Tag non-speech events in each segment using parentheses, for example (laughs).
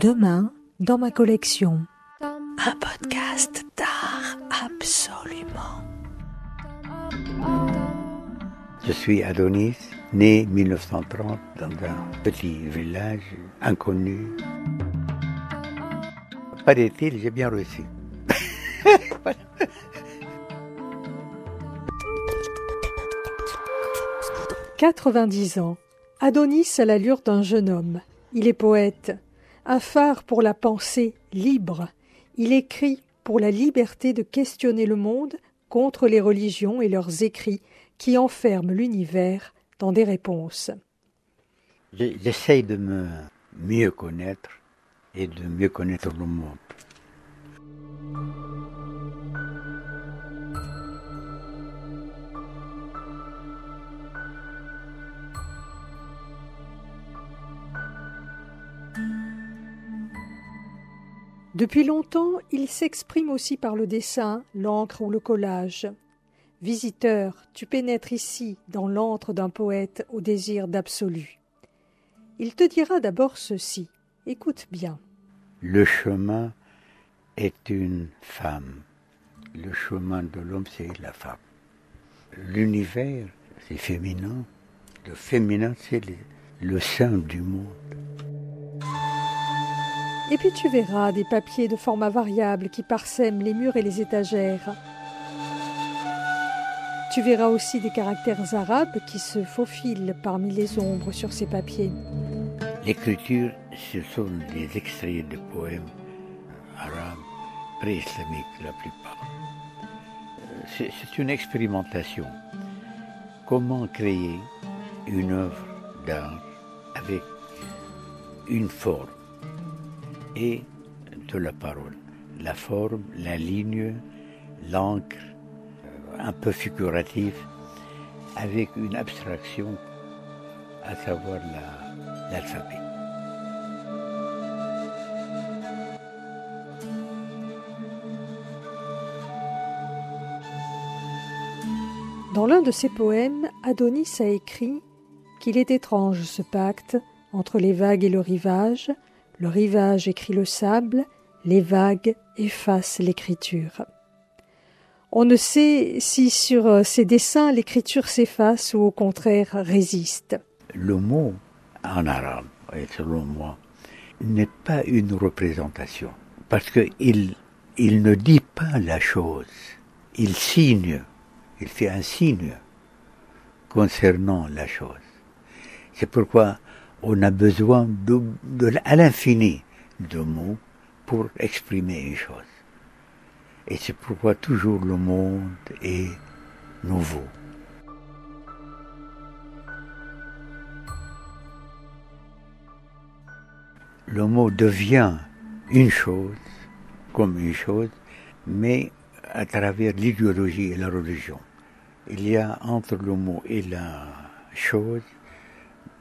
Demain, dans ma collection. Un podcast d'art absolument. Je suis Adonis, né 1930 dans un petit village inconnu. Paraît-il, j'ai bien (laughs) reçu. 90 ans. Adonis a l'allure d'un jeune homme. Il est poète, un phare pour la pensée libre. Il écrit pour la liberté de questionner le monde contre les religions et leurs écrits qui enferment l'univers dans des réponses. J'essaye de me mieux connaître et de mieux connaître le monde. Depuis longtemps, il s'exprime aussi par le dessin, l'encre ou le collage. Visiteur, tu pénètres ici dans l'antre d'un poète au désir d'absolu. Il te dira d'abord ceci. Écoute bien. Le chemin est une femme. Le chemin de l'homme, c'est la femme. L'univers, c'est féminin. Le féminin, c'est le sein du monde. Et puis tu verras des papiers de format variable qui parsèment les murs et les étagères. Tu verras aussi des caractères arabes qui se faufilent parmi les ombres sur ces papiers. L'écriture, ce sont des extraits de poèmes arabes, pré-islamiques la plupart. C'est une expérimentation. Comment créer une œuvre d'art avec une forme? Et de la parole. La forme, la ligne, l'encre, euh, un peu figuratif, avec une abstraction, à savoir l'alphabet. Dans l'un de ses poèmes, Adonis a écrit qu'il est étrange ce pacte entre les vagues et le rivage, le rivage écrit le sable, les vagues effacent l'écriture. On ne sait si sur euh, ces dessins l'écriture s'efface ou au contraire résiste. Le mot en arabe, selon moi, n'est pas une représentation, parce qu'il il ne dit pas la chose, il signe, il fait un signe concernant la chose. C'est pourquoi on a besoin à l'infini de mots pour exprimer une chose. Et c'est pourquoi toujours le monde est nouveau. Le mot devient une chose, comme une chose, mais à travers l'idéologie et la religion. Il y a entre le mot et la chose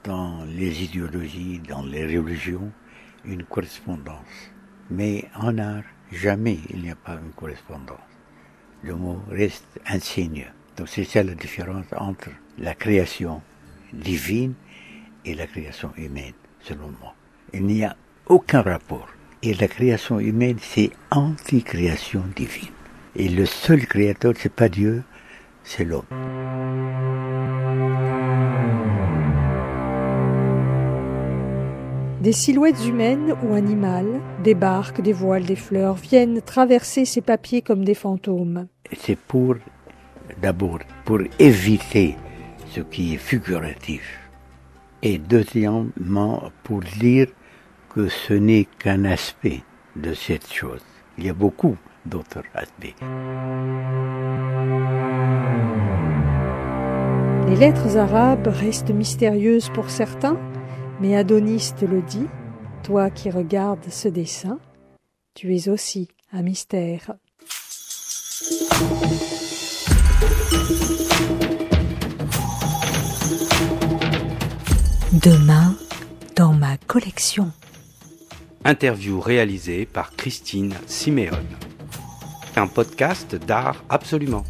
dans les idéologies, dans les religions, une correspondance. Mais en art, jamais il n'y a pas une correspondance. Le mot reste un signe. Donc c'est ça la différence entre la création divine et la création humaine, selon moi. Il n'y a aucun rapport. Et la création humaine, c'est anti-création divine. Et le seul créateur, c'est pas Dieu, c'est l'homme. Des silhouettes humaines ou animales, des barques, des voiles, des fleurs viennent traverser ces papiers comme des fantômes. C'est pour, d'abord, pour éviter ce qui est figuratif. Et deuxièmement, pour dire que ce n'est qu'un aspect de cette chose. Il y a beaucoup d'autres aspects. Les lettres arabes restent mystérieuses pour certains, mais Adonis te le dit, toi qui regardes ce dessin, tu es aussi un mystère. Demain, dans ma collection. Interview réalisée par Christine Siméon. Un podcast d'art absolument.